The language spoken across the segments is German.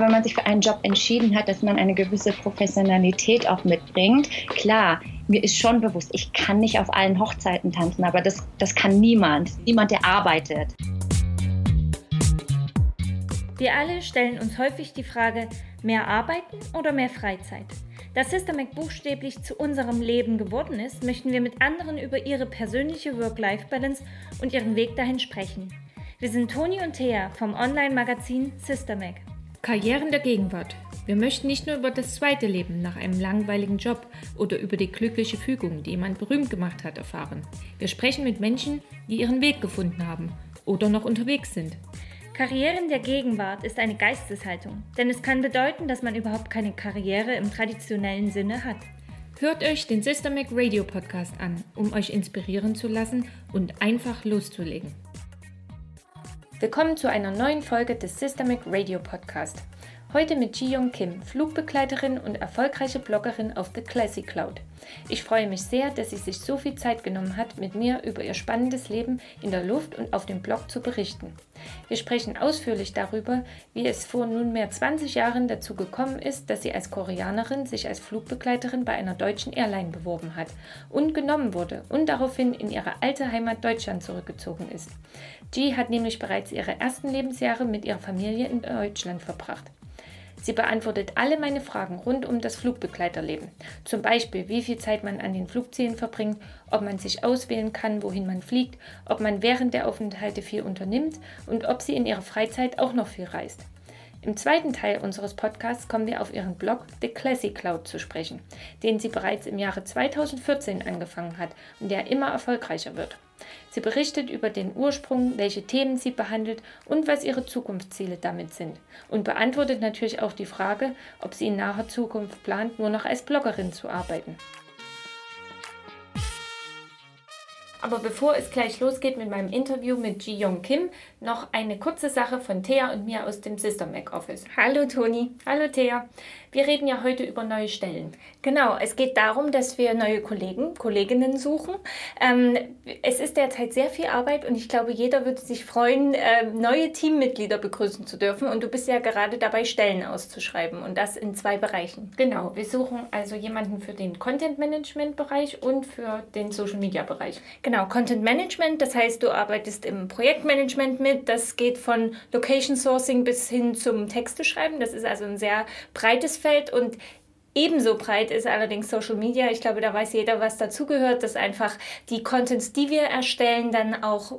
Wenn man sich für einen Job entschieden hat, dass man eine gewisse Professionalität auch mitbringt, klar, mir ist schon bewusst, ich kann nicht auf allen Hochzeiten tanzen, aber das, das kann niemand, niemand, der arbeitet. Wir alle stellen uns häufig die Frage, mehr arbeiten oder mehr Freizeit? Da Systemac buchstäblich zu unserem Leben geworden ist, möchten wir mit anderen über ihre persönliche Work-Life-Balance und ihren Weg dahin sprechen. Wir sind Toni und Thea vom Online-Magazin Systemac. Karrieren der Gegenwart. Wir möchten nicht nur über das zweite Leben nach einem langweiligen Job oder über die glückliche Fügung, die jemand berühmt gemacht hat, erfahren. Wir sprechen mit Menschen, die ihren Weg gefunden haben oder noch unterwegs sind. Karrieren der Gegenwart ist eine Geisteshaltung, denn es kann bedeuten, dass man überhaupt keine Karriere im traditionellen Sinne hat. Hört euch den Systemac Radio Podcast an, um euch inspirieren zu lassen und einfach loszulegen. Willkommen zu einer neuen Folge des Systemic Radio Podcast. Heute mit Ji-Young Kim, Flugbegleiterin und erfolgreiche Bloggerin auf The Classic Cloud. Ich freue mich sehr, dass sie sich so viel Zeit genommen hat, mit mir über ihr spannendes Leben in der Luft und auf dem Blog zu berichten. Wir sprechen ausführlich darüber, wie es vor nunmehr 20 Jahren dazu gekommen ist, dass sie als Koreanerin sich als Flugbegleiterin bei einer deutschen Airline beworben hat und genommen wurde und daraufhin in ihre alte Heimat Deutschland zurückgezogen ist. Ji hat nämlich bereits ihre ersten Lebensjahre mit ihrer Familie in Deutschland verbracht. Sie beantwortet alle meine Fragen rund um das Flugbegleiterleben. Zum Beispiel, wie viel Zeit man an den Flugzielen verbringt, ob man sich auswählen kann, wohin man fliegt, ob man während der Aufenthalte viel unternimmt und ob sie in ihrer Freizeit auch noch viel reist. Im zweiten Teil unseres Podcasts kommen wir auf ihren Blog The Classic Cloud zu sprechen, den sie bereits im Jahre 2014 angefangen hat und der immer erfolgreicher wird. Sie berichtet über den Ursprung, welche Themen sie behandelt und was ihre Zukunftsziele damit sind und beantwortet natürlich auch die Frage, ob sie in naher Zukunft plant, nur noch als Bloggerin zu arbeiten. Aber bevor es gleich losgeht mit meinem Interview mit Ji Young Kim, noch eine kurze Sache von Thea und mir aus dem Sister Mac Office. Hallo Toni. Hallo Thea. Wir reden ja heute über neue Stellen. Genau, es geht darum, dass wir neue Kollegen, Kolleginnen suchen. Ähm, es ist derzeit sehr viel Arbeit und ich glaube, jeder würde sich freuen, äh, neue Teammitglieder begrüßen zu dürfen. Und du bist ja gerade dabei, Stellen auszuschreiben und das in zwei Bereichen. Genau, wir suchen also jemanden für den Content Management Bereich und für den Social Media Bereich. Genau, Content Management, das heißt, du arbeitest im Projektmanagement mit. Das geht von Location Sourcing bis hin zum Texte schreiben. Das ist also ein sehr breites Feld und Ebenso breit ist allerdings Social Media. Ich glaube, da weiß jeder, was dazugehört, dass einfach die Contents, die wir erstellen, dann auch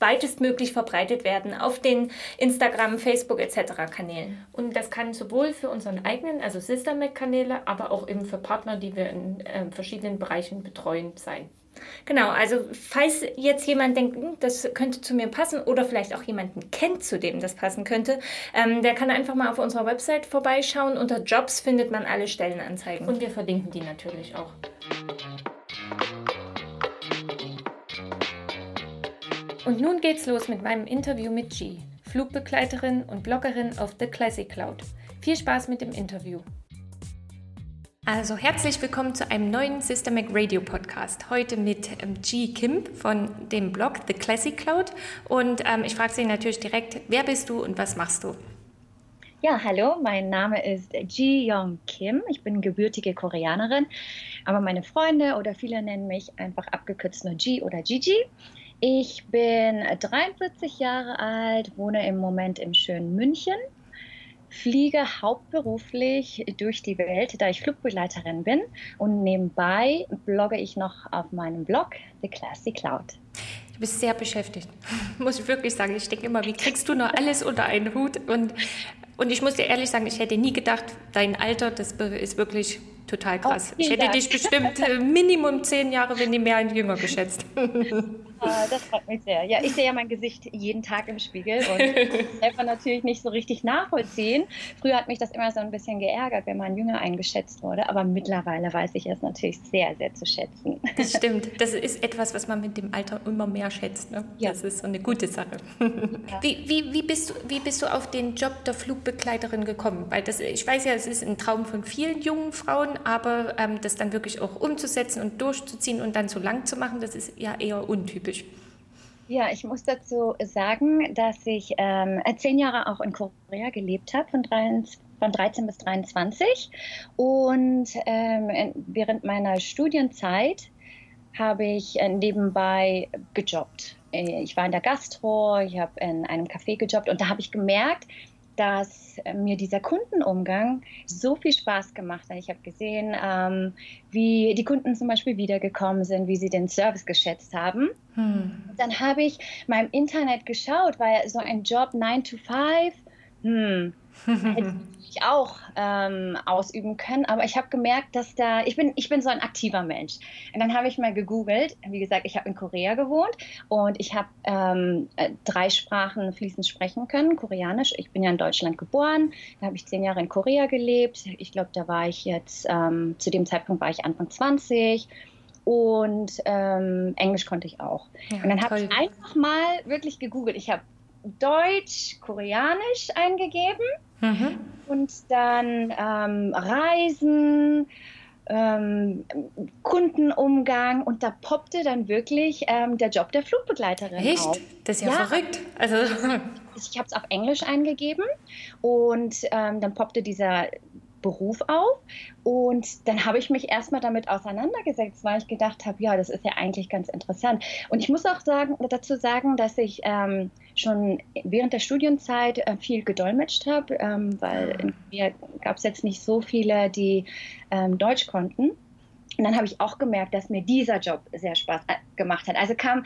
weitestmöglich verbreitet werden auf den Instagram, Facebook etc. Kanälen. Und das kann sowohl für unseren eigenen, also Sister Mac Kanäle, aber auch eben für Partner, die wir in äh, verschiedenen Bereichen betreuen, sein. Genau, also falls jetzt jemand denkt, hm, das könnte zu mir passen oder vielleicht auch jemanden kennt, zu dem das passen könnte, ähm, der kann einfach mal auf unserer Website vorbeischauen. Unter Jobs findet man alle Stellenanzeigen. Und wir verlinken die natürlich auch. Und nun geht's los mit meinem Interview mit G, Flugbegleiterin und Bloggerin auf The Classic Cloud. Viel Spaß mit dem Interview. Also herzlich willkommen zu einem neuen Systemic Radio Podcast. Heute mit ähm, G. Kim von dem Blog The Classic Cloud. Und ähm, ich frage Sie natürlich direkt, wer bist du und was machst du? Ja, hallo, mein Name ist Ji Young Kim. Ich bin gebürtige Koreanerin, aber meine Freunde oder viele nennen mich einfach abgekürzt nur Ji oder Gigi. Ich bin 43 Jahre alt, wohne im Moment im schönen München fliege hauptberuflich durch die Welt, da ich Flugbegleiterin bin. Und nebenbei blogge ich noch auf meinem Blog The Classy Cloud. Du bist sehr beschäftigt, muss ich wirklich sagen. Ich denke immer, wie kriegst du noch alles unter einen Hut? Und, und ich muss dir ehrlich sagen, ich hätte nie gedacht, dein Alter, das ist wirklich total krass. Oh, ich hätte Dank. dich bestimmt äh, Minimum zehn Jahre, wenn nicht mehr, jünger geschätzt. Ah, das freut mich sehr. Ja, ich sehe ja mein Gesicht jeden Tag im Spiegel und selber natürlich nicht so richtig nachvollziehen. Früher hat mich das immer so ein bisschen geärgert, wenn man jünger eingeschätzt wurde, aber mittlerweile weiß ich es natürlich sehr, sehr zu schätzen. Das stimmt. Das ist etwas, was man mit dem Alter immer mehr schätzt. Ne? Ja. Das ist so eine gute Sache. Ja. Wie, wie, wie, bist du, wie bist du auf den Job der Flugbegleiterin gekommen? Weil das, ich weiß ja, es ist ein Traum von vielen jungen Frauen, aber ähm, das dann wirklich auch umzusetzen und durchzuziehen und dann so lang zu machen, das ist ja eher untypisch. Ja, ich muss dazu sagen, dass ich ähm, zehn Jahre auch in Korea gelebt habe, von, von 13 bis 23. Und ähm, während meiner Studienzeit habe ich äh, nebenbei gejobbt. Äh, ich war in der Gastro, ich habe in einem Café gejobbt und da habe ich gemerkt, dass mir dieser Kundenumgang so viel Spaß gemacht hat. Ich habe gesehen, ähm, wie die Kunden zum Beispiel wiedergekommen sind, wie sie den Service geschätzt haben. Hm. Dann habe ich mal im Internet geschaut, weil so ein Job 9 to 5, hm, hätte ich auch ähm, ausüben können. Aber ich habe gemerkt, dass da, ich bin, ich bin so ein aktiver Mensch. Und dann habe ich mal gegoogelt. Wie gesagt, ich habe in Korea gewohnt und ich habe ähm, äh, drei Sprachen fließend sprechen können. Koreanisch. Ich bin ja in Deutschland geboren. Da habe ich zehn Jahre in Korea gelebt. Ich glaube, da war ich jetzt, ähm, zu dem Zeitpunkt war ich Anfang 20 und ähm, Englisch konnte ich auch. Ja, und dann habe ich einfach mal wirklich gegoogelt. Ich habe Deutsch, Koreanisch eingegeben mhm. Und dann ähm, Reisen, ähm, Kundenumgang und da poppte dann wirklich ähm, der Job der Flugbegleiterin Echt? auf. Das ist ja, ja. verrückt. Also ich habe es auf Englisch eingegeben und ähm, dann poppte dieser Beruf auf. Und dann habe ich mich erstmal damit auseinandergesetzt, weil ich gedacht habe, ja, das ist ja eigentlich ganz interessant. Und ich muss auch sagen, dazu sagen, dass ich ähm, schon während der Studienzeit äh, viel gedolmetscht habe, ähm, weil in mir gab es jetzt nicht so viele, die ähm, Deutsch konnten. Und dann habe ich auch gemerkt, dass mir dieser Job sehr Spaß äh, gemacht hat. Also kam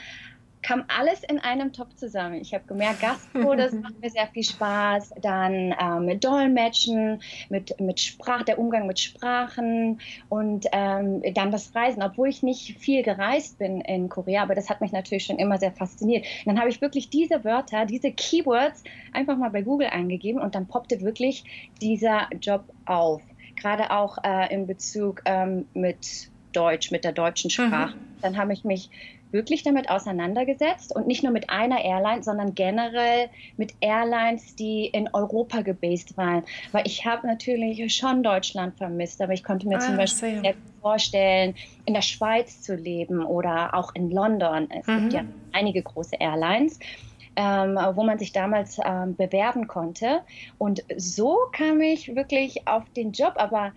kam alles in einem Topf zusammen. Ich habe gemerkt, Gastro, das macht mir sehr viel Spaß. Dann ähm, mit Dolmetschen, mit, mit Sprach, der Umgang mit Sprachen und ähm, dann das Reisen, obwohl ich nicht viel gereist bin in Korea, aber das hat mich natürlich schon immer sehr fasziniert. Und dann habe ich wirklich diese Wörter, diese Keywords einfach mal bei Google eingegeben und dann poppte wirklich dieser Job auf. Gerade auch äh, in Bezug ähm, mit Deutsch, mit der deutschen Sprache. Mhm. Dann habe ich mich wirklich damit auseinandergesetzt und nicht nur mit einer Airline, sondern generell mit Airlines, die in Europa gebased waren. Weil ich habe natürlich schon Deutschland vermisst, aber ich konnte mir ah, zum Beispiel sehr vorstellen, in der Schweiz zu leben oder auch in London. Es mhm. gibt ja einige große Airlines. Ähm, wo man sich damals ähm, bewerben konnte. Und so kam ich wirklich auf den Job. Aber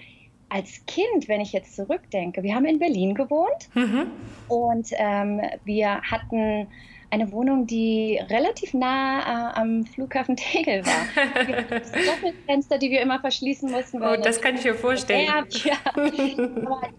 als Kind, wenn ich jetzt zurückdenke, wir haben in Berlin gewohnt mhm. und ähm, wir hatten eine Wohnung, die relativ nah äh, am Flughafen Tegel war. Doppelfenster, die wir immer verschließen mussten. Oh, das kann ich mir vorstellen. Ja, aber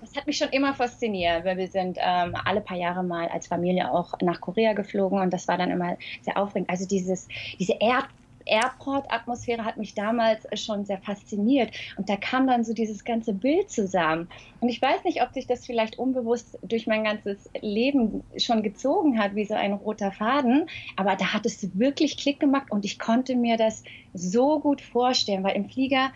das hat mich schon immer fasziniert, weil wir sind ähm, alle paar Jahre mal als Familie auch nach Korea geflogen und das war dann immer sehr aufregend. Also dieses, diese Erd Airport-Atmosphäre hat mich damals schon sehr fasziniert. Und da kam dann so dieses ganze Bild zusammen. Und ich weiß nicht, ob sich das vielleicht unbewusst durch mein ganzes Leben schon gezogen hat, wie so ein roter Faden. Aber da hat es wirklich Klick gemacht und ich konnte mir das so gut vorstellen, weil im Flieger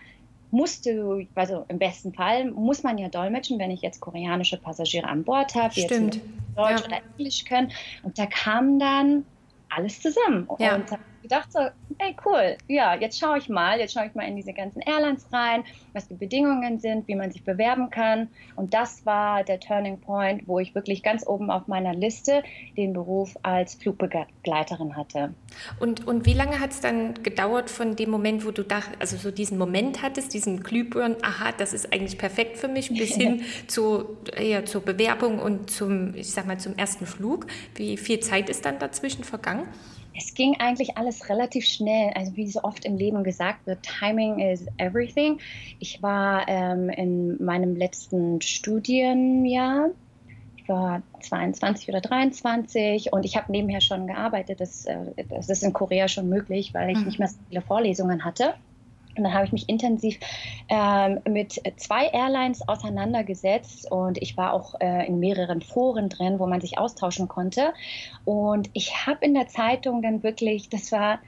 musste du, also im besten Fall muss man ja dolmetschen, wenn ich jetzt koreanische Passagiere an Bord habe, die Stimmt. jetzt Deutsch ja. oder Englisch können. Und da kam dann alles zusammen. Ja. Und gedacht so, ey cool, ja, jetzt schaue ich mal, jetzt schaue ich mal in diese ganzen Airlines rein, was die Bedingungen sind, wie man sich bewerben kann. Und das war der Turning Point, wo ich wirklich ganz oben auf meiner Liste den Beruf als Flugbegleiterin hatte. Und, und wie lange hat es dann gedauert von dem Moment, wo du da, also so diesen Moment hattest, diesen Glühbirnen, aha, das ist eigentlich perfekt für mich, bis hin zu, ja, zur Bewerbung und zum, ich sag mal, zum ersten Flug? Wie viel Zeit ist dann dazwischen vergangen? Es ging eigentlich alles relativ schnell. Also wie so oft im Leben gesagt wird, Timing is everything. Ich war ähm, in meinem letzten Studienjahr. Ich war 22 oder 23 und ich habe nebenher schon gearbeitet. Das, äh, das ist in Korea schon möglich, weil ich mhm. nicht mehr so viele Vorlesungen hatte. Und dann habe ich mich intensiv ähm, mit zwei Airlines auseinandergesetzt und ich war auch äh, in mehreren Foren drin, wo man sich austauschen konnte. Und ich habe in der Zeitung dann wirklich, das war,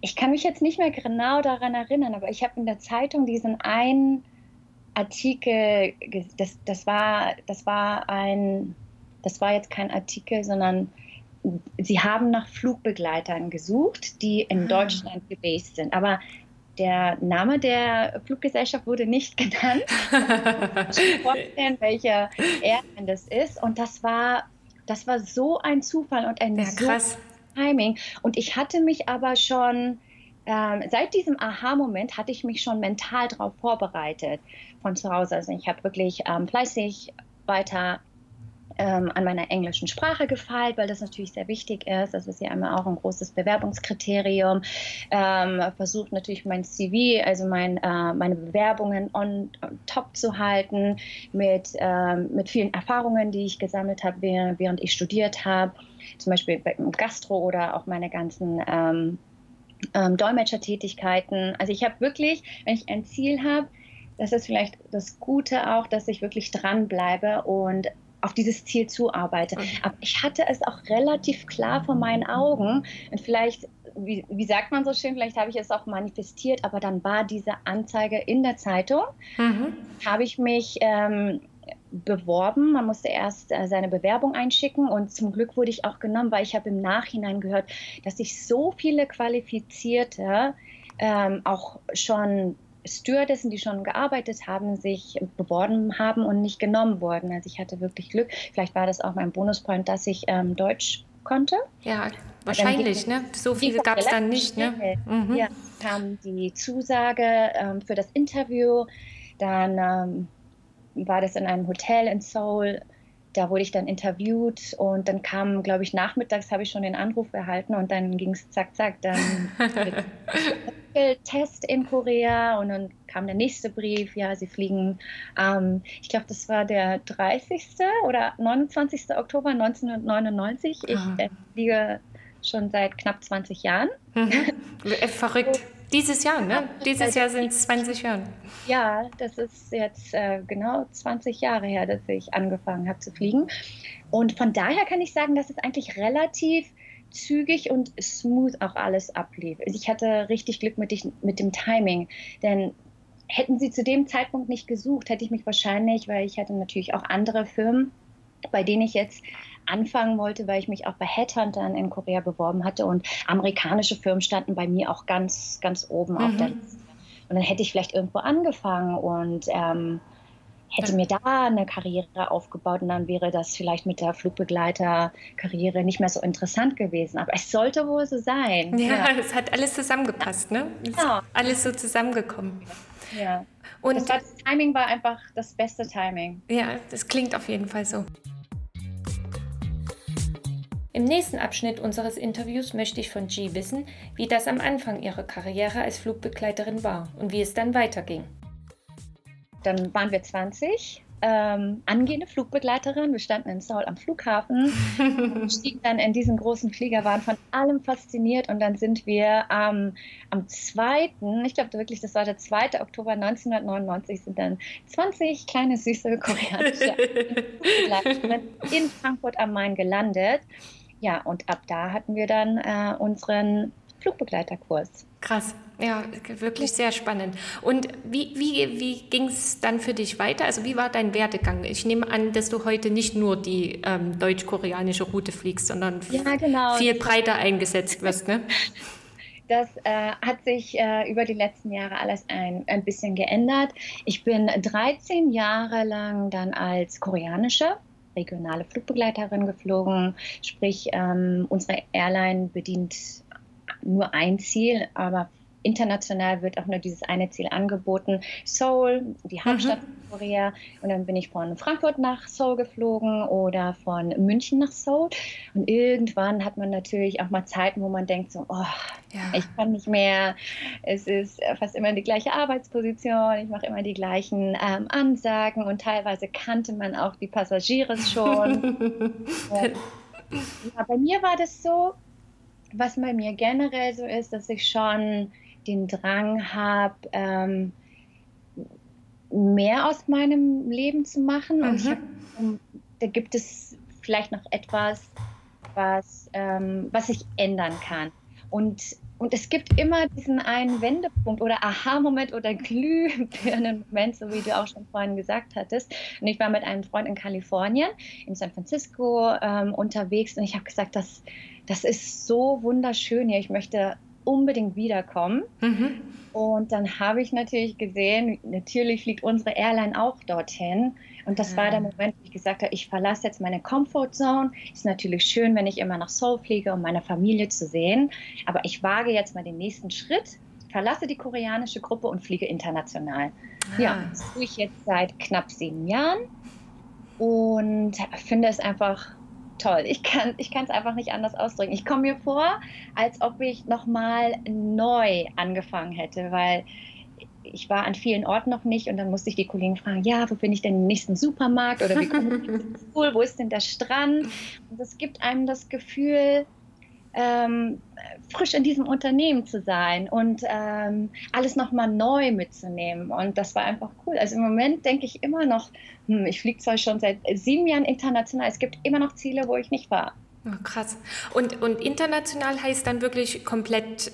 ich kann mich jetzt nicht mehr genau daran erinnern, aber ich habe in der Zeitung diesen einen Artikel, das, das, war, das war ein, das war jetzt kein Artikel, sondern sie haben nach Flugbegleitern gesucht, die in ah. Deutschland gebased sind. Aber der Name der Fluggesellschaft wurde nicht genannt. ich kann vorstellen, welche Airline das ist. Und das war Das war so ein Zufall und ein ja, so krass. Timing. Und ich hatte mich aber schon, ähm, seit diesem Aha-Moment hatte ich mich schon mental darauf vorbereitet von zu Hause. Also ich habe wirklich ähm, fleißig weiter an meiner englischen Sprache gefeilt, weil das natürlich sehr wichtig ist. Das ist ja immer auch ein großes Bewerbungskriterium. Ähm, versucht natürlich mein CV, also mein, äh, meine Bewerbungen on, on, top zu halten mit, ähm, mit vielen Erfahrungen, die ich gesammelt habe, während, während ich studiert habe. Zum Beispiel im Gastro oder auch meine ganzen ähm, ähm, Dolmetschertätigkeiten. Also ich habe wirklich, wenn ich ein Ziel habe, das ist vielleicht das Gute auch, dass ich wirklich dranbleibe und auf dieses Ziel zuarbeite. Mhm. Aber ich hatte es auch relativ klar vor meinen Augen. Und vielleicht, wie, wie sagt man so schön, vielleicht habe ich es auch manifestiert, aber dann war diese Anzeige in der Zeitung. Mhm. Habe ich mich ähm, beworben. Man musste erst äh, seine Bewerbung einschicken und zum Glück wurde ich auch genommen, weil ich habe im Nachhinein gehört, dass sich so viele Qualifizierte ähm, auch schon Stewardessen, die schon gearbeitet haben, sich beworben haben und nicht genommen wurden. Also ich hatte wirklich Glück. Vielleicht war das auch mein Bonuspoint, dass ich ähm, Deutsch konnte. Ja, wahrscheinlich, ne? So viele gab es dann nicht, ne? Mhm. Ja, kam die Zusage ähm, für das Interview. Dann ähm, war das in einem Hotel in Seoul da wurde ich dann interviewt und dann kam, glaube ich, nachmittags habe ich schon den Anruf erhalten und dann ging es zack, zack, dann Test in Korea und dann kam der nächste Brief, ja, sie fliegen, ähm, ich glaube, das war der 30. oder 29. Oktober 1999. Ich ah. äh, fliege schon seit knapp 20 Jahren. Mhm. Verrückt. Dieses Jahr, ne? Dieses Jahr sind es 20 Jahre. Ja, das ist jetzt äh, genau 20 Jahre her, dass ich angefangen habe zu fliegen. Und von daher kann ich sagen, dass es eigentlich relativ zügig und smooth auch alles ablief. Also ich hatte richtig Glück mit, dich, mit dem Timing, denn hätten sie zu dem Zeitpunkt nicht gesucht, hätte ich mich wahrscheinlich, weil ich hatte natürlich auch andere Firmen, bei denen ich jetzt anfangen wollte, weil ich mich auch bei Headhuntern in Korea beworben hatte und amerikanische Firmen standen bei mir auch ganz, ganz oben mhm. auf der Liste. Und dann hätte ich vielleicht irgendwo angefangen und ähm, hätte mir da eine Karriere aufgebaut und dann wäre das vielleicht mit der Flugbegleiterkarriere nicht mehr so interessant gewesen. Aber es sollte wohl so sein. Ja, ja. es hat alles zusammengepasst, ne? Es ja. alles so zusammengekommen. Ja. Und das, war, das Timing war einfach das beste Timing. Ja, das klingt auf jeden Fall so. Im nächsten Abschnitt unseres Interviews möchte ich von G wissen, wie das am Anfang ihrer Karriere als Flugbegleiterin war und wie es dann weiterging. Dann waren wir 20, ähm, angehende Flugbegleiterin. Wir standen in Seoul am Flughafen, stiegen dann in diesen großen Flieger, waren von allem fasziniert und dann sind wir ähm, am 2., ich glaube wirklich, das war der 2. Oktober 1999, sind dann 20 kleine süße koreanische in Frankfurt am Main gelandet. Ja, und ab da hatten wir dann äh, unseren Flugbegleiterkurs. Krass, ja, wirklich sehr spannend. Und wie, wie, wie ging es dann für dich weiter? Also wie war dein Werdegang? Ich nehme an, dass du heute nicht nur die ähm, deutsch-koreanische Route fliegst, sondern ja, genau. viel breiter eingesetzt wirst, ne? Das äh, hat sich äh, über die letzten Jahre alles ein, ein bisschen geändert. Ich bin 13 Jahre lang dann als koreanische regionale Flugbegleiterin geflogen. Sprich, ähm, unsere Airline bedient nur ein Ziel, aber international wird auch nur dieses eine Ziel angeboten. Seoul, die mhm. Hauptstadt mhm. von Korea. Und dann bin ich von Frankfurt nach Seoul geflogen oder von München nach Seoul. Und irgendwann hat man natürlich auch mal Zeiten, wo man denkt so, oh, ja. ich kann nicht mehr. Es ist fast immer die gleiche Arbeitsposition. Ich mache immer die gleichen ähm, Ansagen und teilweise kannte man auch die Passagiere schon. ja, bei mir war das so, was bei mir generell so ist, dass ich schon den Drang habe, ähm, mehr aus meinem Leben zu machen. Mhm. Und ich hab, da gibt es vielleicht noch etwas, was, ähm, was ich ändern kann. Und, und es gibt immer diesen einen Wendepunkt oder Aha-Moment oder glühbirnen Moment, so wie du auch schon vorhin gesagt hattest. Und ich war mit einem Freund in Kalifornien, in San Francisco ähm, unterwegs und ich habe gesagt, das, das ist so wunderschön hier. Ich möchte unbedingt wiederkommen. Mhm. Und dann habe ich natürlich gesehen, natürlich fliegt unsere Airline auch dorthin. Und das ja. war der ah. Moment, wo ich gesagt habe, ich verlasse jetzt meine Comfortzone. Ist natürlich schön, wenn ich immer nach Seoul fliege, um meine Familie zu sehen. Aber ich wage jetzt mal den nächsten Schritt, verlasse die koreanische Gruppe und fliege international. Ah. Ja, das tue ich jetzt seit knapp sieben Jahren und finde es einfach toll. Ich kann ich es einfach nicht anders ausdrücken. Ich komme mir vor, als ob ich nochmal neu angefangen hätte, weil ich war an vielen Orten noch nicht und dann musste ich die Kollegen fragen, ja, wo finde ich denn den nächsten Supermarkt oder wie komme ich ins Pool, wo ist denn der Strand? Und es gibt einem das Gefühl, ähm, frisch in diesem Unternehmen zu sein und ähm, alles nochmal neu mitzunehmen. Und das war einfach cool. Also im Moment denke ich immer noch, hm, ich fliege zwar schon seit sieben Jahren international, es gibt immer noch Ziele, wo ich nicht war. Oh, krass. Und, und international heißt dann wirklich komplett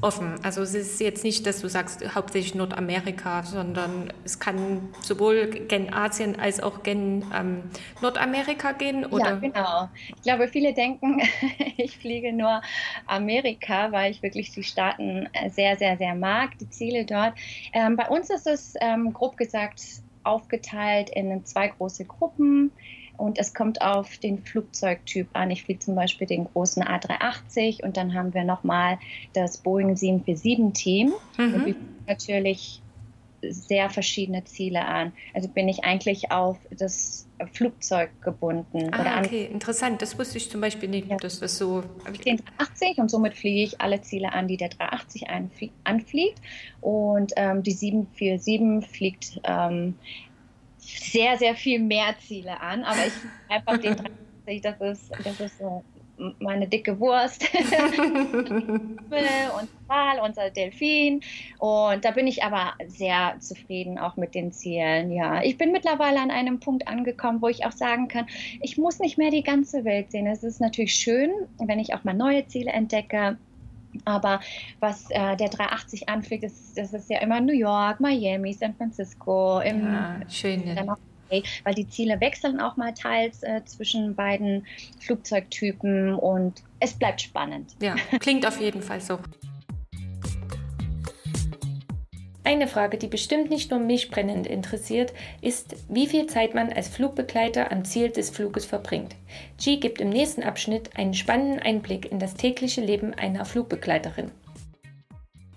offen. Also es ist jetzt nicht, dass du sagst hauptsächlich Nordamerika, sondern es kann sowohl gen Asien als auch gen ähm, Nordamerika gehen. Oder? Ja, genau. Ich glaube, viele denken, ich fliege nur Amerika, weil ich wirklich die Staaten sehr, sehr, sehr mag, die Ziele dort. Ähm, bei uns ist es ähm, grob gesagt aufgeteilt in zwei große Gruppen. Und es kommt auf den Flugzeugtyp an. Ich fliege zum Beispiel den großen A380 und dann haben wir nochmal das Boeing 747-Team. Mhm. Und wir natürlich sehr verschiedene Ziele an. Also bin ich eigentlich auf das Flugzeug gebunden. Ah, okay, interessant. Das wusste ich zum Beispiel nicht, ja. dass das so. Den 380 und somit fliege ich alle Ziele an, die der 380 anfliegt. Und ähm, die 747 fliegt ähm, sehr, sehr viel mehr Ziele an, aber ich einfach den 30, das ist, das ist so meine dicke Wurst und Wal, unser Delfin. Und da bin ich aber sehr zufrieden auch mit den Zielen. Ja, ich bin mittlerweile an einem Punkt angekommen, wo ich auch sagen kann, ich muss nicht mehr die ganze Welt sehen. Es ist natürlich schön, wenn ich auch mal neue Ziele entdecke. Aber was äh, der 380 anfliegt, ist, das ist ja immer New York, Miami, San Francisco. Im, ja, schön. Weil die Ziele wechseln auch mal teils äh, zwischen beiden Flugzeugtypen und es bleibt spannend. Ja, klingt auf jeden Fall so. Eine Frage, die bestimmt nicht nur mich brennend interessiert, ist, wie viel Zeit man als Flugbegleiter am Ziel des Fluges verbringt. G gibt im nächsten Abschnitt einen spannenden Einblick in das tägliche Leben einer Flugbegleiterin.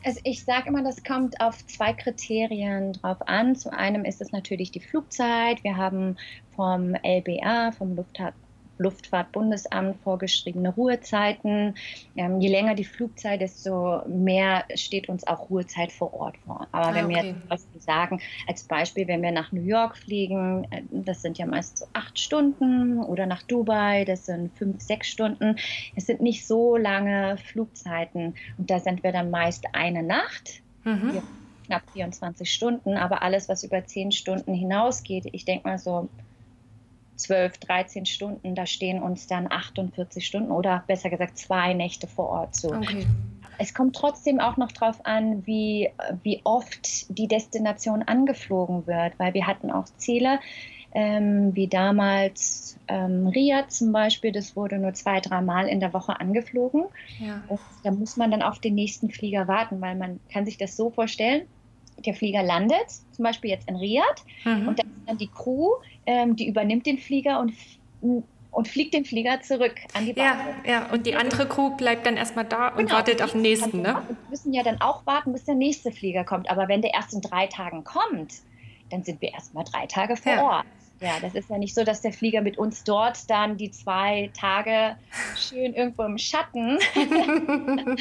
Also ich sage immer, das kommt auf zwei Kriterien drauf an. Zum einen ist es natürlich die Flugzeit. Wir haben vom LBA, vom Luftfahrt Luftfahrtbundesamt vorgeschriebene Ruhezeiten. Ähm, je länger die Flugzeit, desto mehr steht uns auch Ruhezeit vor Ort vor. Aber ah, wenn wir jetzt was sagen, als Beispiel, wenn wir nach New York fliegen, äh, das sind ja meist so acht Stunden oder nach Dubai, das sind fünf, sechs Stunden. Es sind nicht so lange Flugzeiten und da sind wir dann meist eine Nacht. Mhm. Knapp 24 Stunden, aber alles, was über zehn Stunden hinausgeht, ich denke mal so 12, 13 Stunden, da stehen uns dann 48 Stunden oder besser gesagt zwei Nächte vor Ort zu. Okay. Es kommt trotzdem auch noch darauf an, wie, wie oft die Destination angeflogen wird, weil wir hatten auch Ziele, ähm, wie damals ähm, Riyadh zum Beispiel, das wurde nur zwei, dreimal in der Woche angeflogen. Ja. Da muss man dann auf den nächsten Flieger warten, weil man kann sich das so vorstellen, der Flieger landet, zum Beispiel jetzt in Riyadh, mhm. und dann ist dann die Crew, ähm, die übernimmt den Flieger und und fliegt den Flieger zurück an die Basis. Ja, ja, und die andere Crew bleibt dann erstmal da und genau, wartet auf den nächsten, ne? Wir müssen ja dann auch warten, bis der nächste Flieger kommt. Aber wenn der erst in drei Tagen kommt, dann sind wir erstmal drei Tage vor ja. Ort. Ja, das ist ja nicht so, dass der Flieger mit uns dort dann die zwei Tage schön irgendwo im Schatten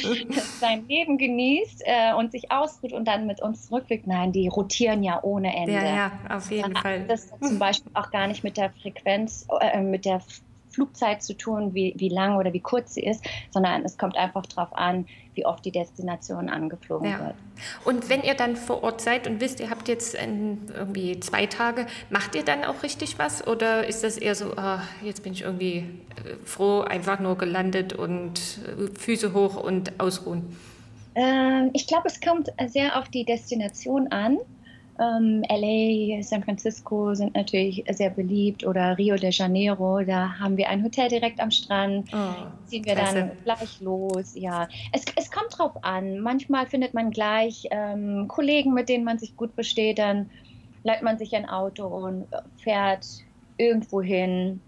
sein Leben genießt äh, und sich ausruht und dann mit uns zurückfliegt. Nein, die rotieren ja ohne Ende. Ja, ja, auf jeden Fall. Das zum Beispiel auch gar nicht mit der Frequenz, äh, mit der Flugzeit zu tun, wie, wie lang oder wie kurz sie ist, sondern es kommt einfach darauf an, wie oft die Destination angeflogen ja. wird. Und wenn ihr dann vor Ort seid und wisst, ihr habt jetzt irgendwie zwei Tage, macht ihr dann auch richtig was oder ist das eher so, oh, jetzt bin ich irgendwie äh, froh, einfach nur gelandet und äh, Füße hoch und ausruhen? Ähm, ich glaube, es kommt sehr auf die Destination an. Ähm, LA, San Francisco sind natürlich sehr beliebt oder Rio de Janeiro, da haben wir ein Hotel direkt am Strand, oh, ziehen wir klasse. dann gleich los. Ja, es, es kommt drauf an. Manchmal findet man gleich ähm, Kollegen, mit denen man sich gut versteht, dann leiht man sich ein Auto und fährt irgendwo hin.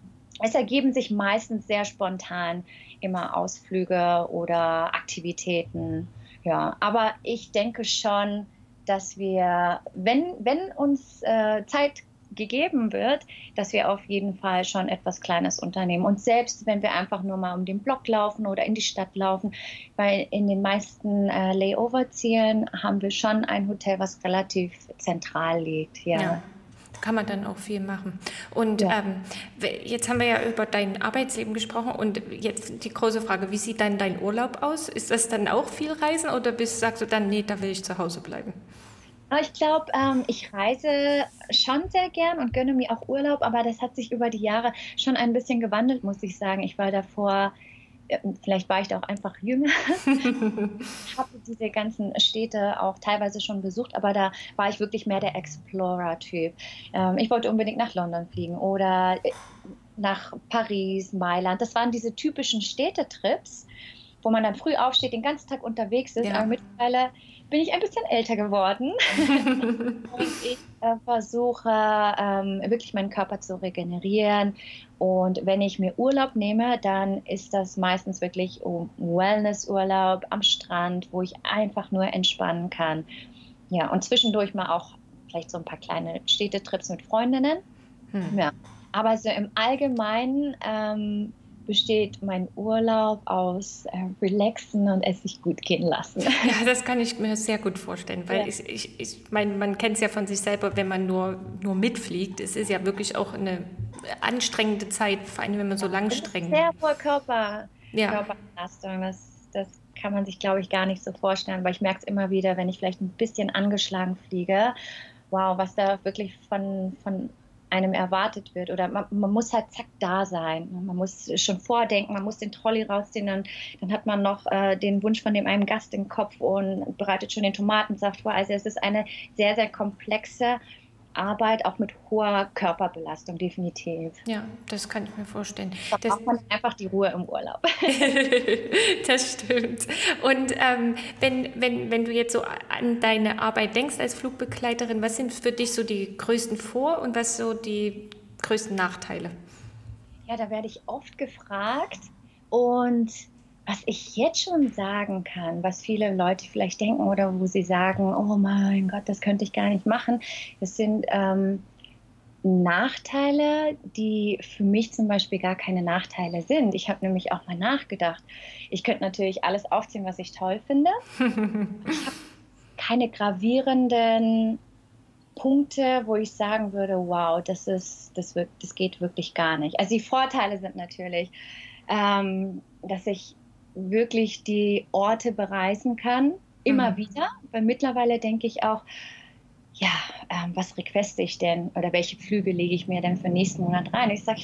Es ergeben sich meistens sehr spontan immer Ausflüge oder Aktivitäten. Ja, aber ich denke schon, dass wir, wenn, wenn uns äh, Zeit gegeben wird, dass wir auf jeden Fall schon etwas Kleines unternehmen. Und selbst wenn wir einfach nur mal um den Block laufen oder in die Stadt laufen, weil in den meisten äh, Layover-Zielen haben wir schon ein Hotel, was relativ zentral liegt. Ja. ja. Kann man dann auch viel machen. Und ja. ähm, jetzt haben wir ja über dein Arbeitsleben gesprochen und jetzt die große Frage, wie sieht dann dein Urlaub aus? Ist das dann auch viel Reisen oder bist, sagst du dann, nee, da will ich zu Hause bleiben? Ich glaube, ähm, ich reise schon sehr gern und gönne mir auch Urlaub, aber das hat sich über die Jahre schon ein bisschen gewandelt, muss ich sagen. Ich war davor, vielleicht war ich da auch einfach jünger, habe diese ganzen Städte auch teilweise schon besucht, aber da war ich wirklich mehr der Explorer-Typ. Ähm, ich wollte unbedingt nach London fliegen oder äh, nach Paris, Mailand. Das waren diese typischen Städtetrips, wo man dann früh aufsteht, den ganzen Tag unterwegs ist, ja. aber mittlerweile bin ich ein bisschen älter geworden und ich äh, versuche ähm, wirklich meinen Körper zu regenerieren. Und wenn ich mir Urlaub nehme, dann ist das meistens wirklich um Wellnessurlaub am Strand, wo ich einfach nur entspannen kann. Ja, und zwischendurch mal auch vielleicht so ein paar kleine Städtetrips mit Freundinnen. Hm. Ja. Aber so im Allgemeinen ähm, besteht mein Urlaub aus äh, Relaxen und es sich gut gehen lassen. Ja, das kann ich mir sehr gut vorstellen, weil ja. ich, ich, ich mein, man kennt es ja von sich selber, wenn man nur, nur mitfliegt. Es ist ja wirklich auch eine anstrengende Zeit, vor allem wenn man so lang strengt. Sehr voll Körper, ja. Körperbelastung. Das, das kann man sich, glaube ich, gar nicht so vorstellen, weil ich merke es immer wieder, wenn ich vielleicht ein bisschen angeschlagen fliege. Wow, was da wirklich von, von einem erwartet wird. Oder man, man, muss halt zack da sein. Man muss schon vordenken, man muss den Trolley rausziehen, dann, dann hat man noch äh, den Wunsch von dem einen Gast im Kopf und bereitet schon den Tomatensaft vor. Also es ist eine sehr, sehr komplexe Arbeit, auch mit hoher Körperbelastung, definitiv. Ja, das kann ich mir vorstellen. Da das braucht man einfach die Ruhe im Urlaub. das stimmt. Und ähm, wenn, wenn, wenn du jetzt so an deine Arbeit denkst als Flugbegleiterin, was sind für dich so die größten Vor- und was so die größten Nachteile? Ja, da werde ich oft gefragt und was ich jetzt schon sagen kann, was viele Leute vielleicht denken oder wo sie sagen, oh mein Gott, das könnte ich gar nicht machen, das sind ähm, Nachteile, die für mich zum Beispiel gar keine Nachteile sind. Ich habe nämlich auch mal nachgedacht. Ich könnte natürlich alles aufziehen, was ich toll finde. ich habe keine gravierenden Punkte, wo ich sagen würde, wow, das ist, das, das geht wirklich gar nicht. Also die Vorteile sind natürlich, ähm, dass ich wirklich die Orte bereisen kann, immer mhm. wieder, weil mittlerweile denke ich auch, ja, ähm, was requeste ich denn oder welche Flüge lege ich mir denn für nächsten Monat rein? Ich sage,